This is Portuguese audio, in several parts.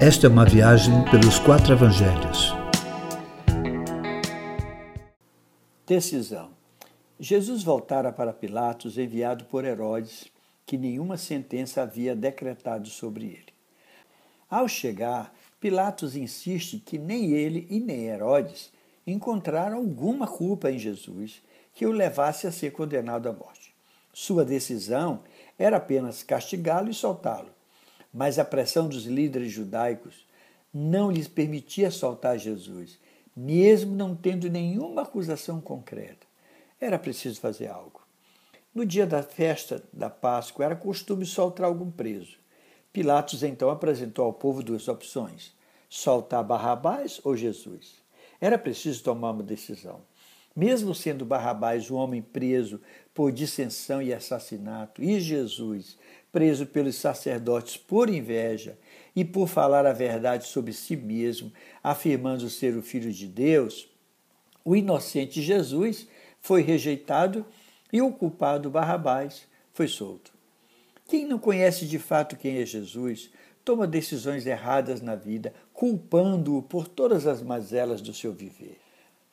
Esta é uma viagem pelos quatro evangelhos. Decisão. Jesus voltara para Pilatos, enviado por Herodes, que nenhuma sentença havia decretado sobre ele. Ao chegar, Pilatos insiste que nem ele e nem Herodes encontraram alguma culpa em Jesus que o levasse a ser condenado à morte. Sua decisão era apenas castigá-lo e soltá-lo mas a pressão dos líderes judaicos não lhes permitia soltar Jesus, mesmo não tendo nenhuma acusação concreta. Era preciso fazer algo. No dia da festa da Páscoa era costume soltar algum preso. Pilatos então apresentou ao povo duas opções: soltar Barrabás ou Jesus. Era preciso tomar uma decisão. Mesmo sendo Barrabás um homem preso por dissensão e assassinato, e Jesus preso pelos sacerdotes por inveja e por falar a verdade sobre si mesmo, afirmando ser o Filho de Deus, o inocente Jesus foi rejeitado e o culpado Barrabás foi solto. Quem não conhece de fato quem é Jesus toma decisões erradas na vida, culpando-o por todas as mazelas do seu viver.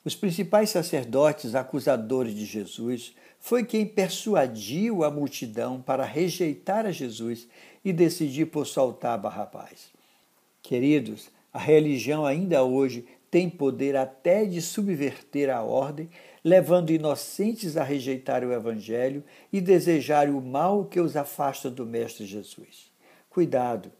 Os principais sacerdotes acusadores de Jesus foi quem persuadiu a multidão para rejeitar a Jesus e decidir por soltar Barrabás. Queridos, a religião ainda hoje tem poder até de subverter a ordem, levando inocentes a rejeitar o Evangelho e desejar o mal que os afasta do Mestre Jesus. Cuidado!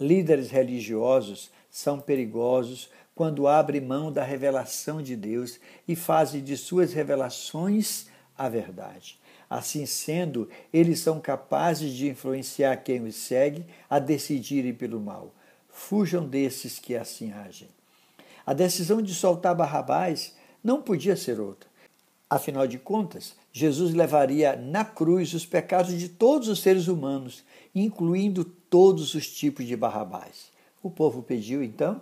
Líderes religiosos são perigosos quando abrem mão da revelação de Deus e fazem de suas revelações a verdade. Assim sendo, eles são capazes de influenciar quem os segue a decidirem pelo mal. Fujam desses que assim agem. A decisão de soltar Barrabás não podia ser outra. Afinal de contas, Jesus levaria na cruz os pecados de todos os seres humanos, incluindo todos os tipos de Barrabás. O povo pediu então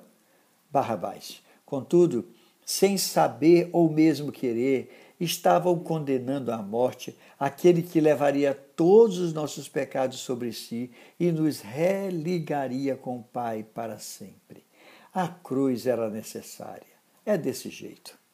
Barrabás. Contudo, sem saber ou mesmo querer, estavam condenando à morte aquele que levaria todos os nossos pecados sobre si e nos religaria com o Pai para sempre. A cruz era necessária. É desse jeito.